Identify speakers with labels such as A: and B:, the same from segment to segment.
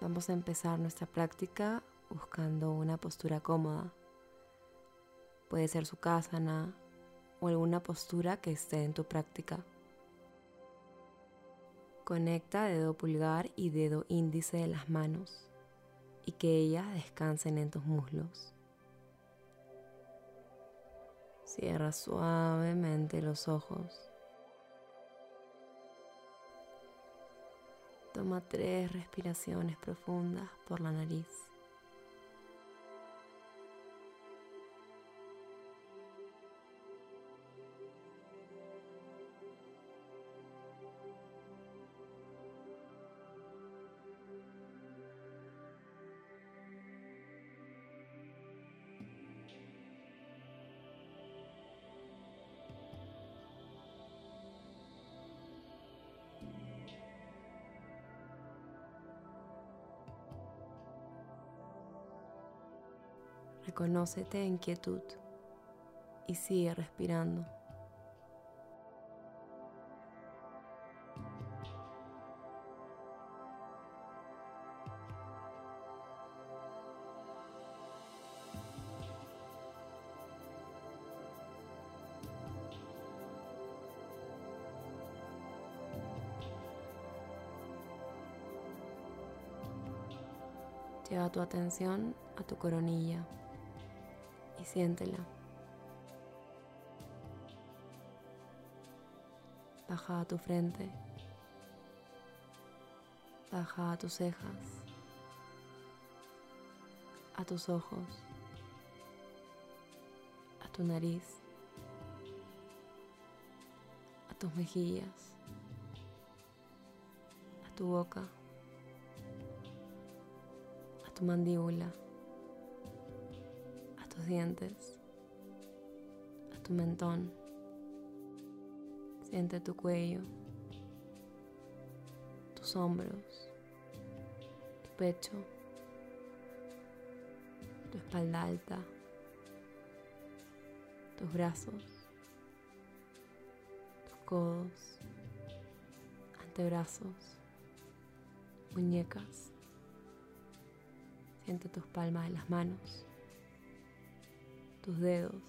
A: Vamos a empezar nuestra práctica buscando una postura cómoda. Puede ser su kasana o alguna postura que esté en tu práctica. Conecta dedo pulgar y dedo índice de las manos y que ellas descansen en tus muslos. Cierra suavemente los ojos. Toma tres respiraciones profundas por la nariz. Reconócete en quietud y sigue respirando. Lleva tu atención a tu coronilla siéntela. Baja a tu frente. Baja a tus cejas. A tus ojos. A tu nariz. A tus mejillas. A tu boca. A tu mandíbula dientes, a tu mentón. Siente tu cuello, tus hombros, tu pecho, tu espalda alta, tus brazos, tus codos, antebrazos, muñecas. Siente tus palmas de las manos tus dedos,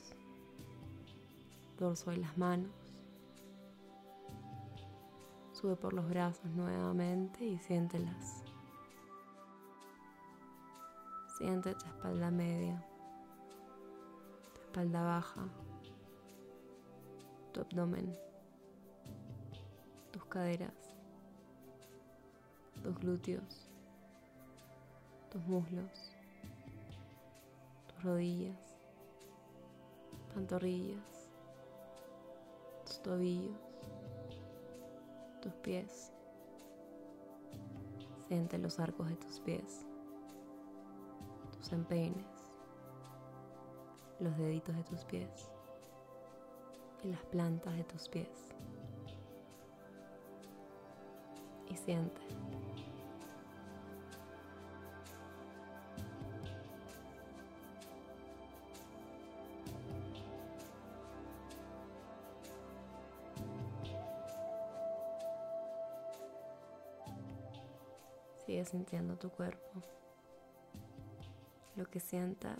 A: dorso de las manos. Sube por los brazos nuevamente y siéntelas. Siente tu espalda media, tu espalda baja, tu abdomen, tus caderas, tus glúteos, tus muslos, tus rodillas pantorrillas, tus tobillos, tus pies. Siente los arcos de tus pies, tus empeines, los deditos de tus pies y las plantas de tus pies. Y siente. Sigue sintiendo tu cuerpo. Lo que sientas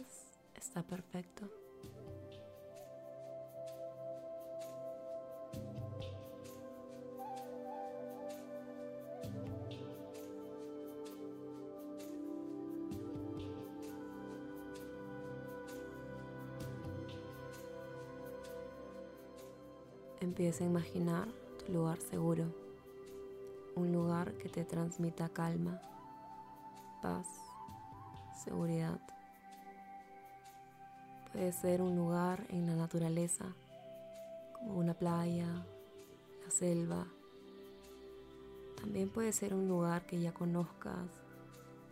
A: está perfecto. Empieza a imaginar tu lugar seguro un lugar que te transmita calma, paz, seguridad. Puede ser un lugar en la naturaleza, como una playa, la selva. También puede ser un lugar que ya conozcas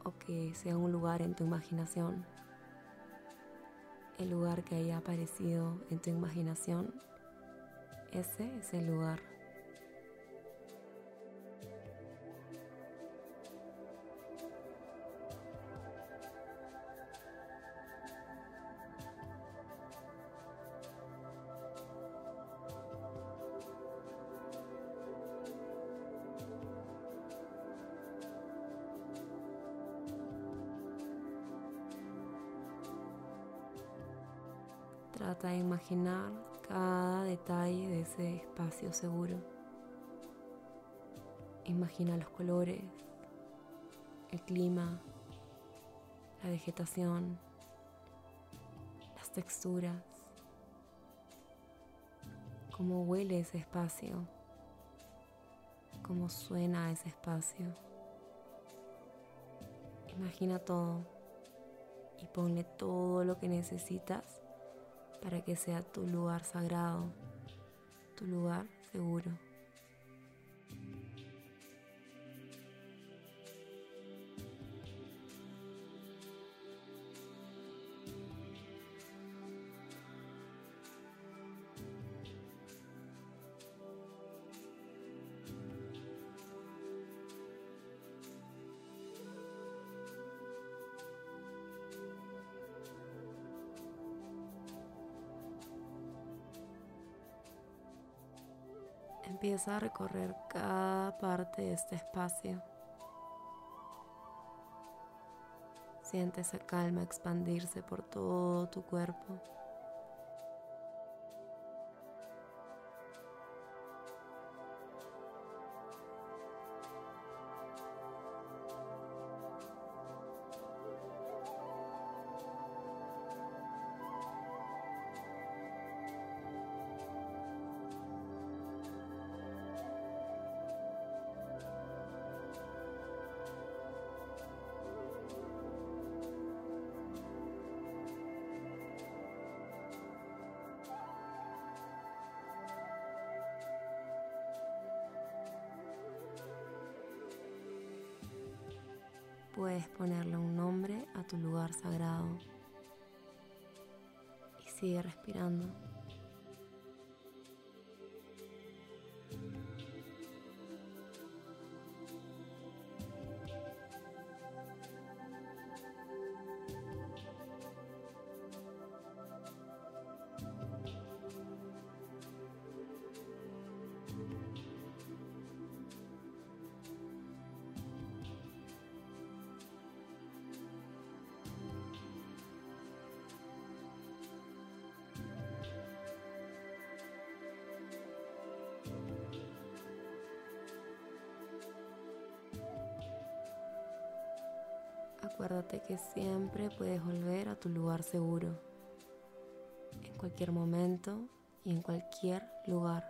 A: o que sea un lugar en tu imaginación. El lugar que haya aparecido en tu imaginación, ese es el lugar. Trata de imaginar cada detalle de ese espacio seguro. Imagina los colores, el clima, la vegetación, las texturas, cómo huele ese espacio, cómo suena ese espacio. Imagina todo y ponle todo lo que necesitas para que sea tu lugar sagrado, tu lugar seguro. Empieza a recorrer cada parte de este espacio. Siente esa calma expandirse por todo tu cuerpo. Puedes ponerle un nombre a tu lugar sagrado y sigue respirando. Acuérdate que siempre puedes volver a tu lugar seguro, en cualquier momento y en cualquier lugar.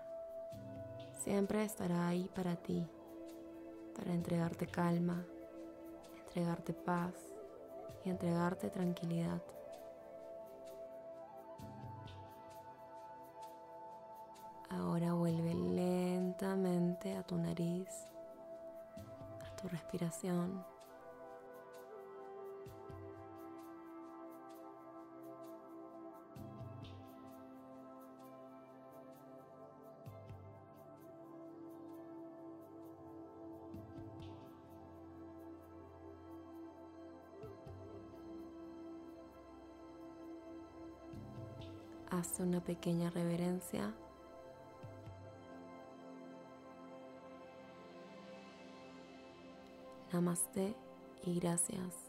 A: Siempre estará ahí para ti, para entregarte calma, entregarte paz y entregarte tranquilidad. Ahora vuelve lentamente a tu nariz, a tu respiración. Haz una pequeña reverencia. Namaste y gracias.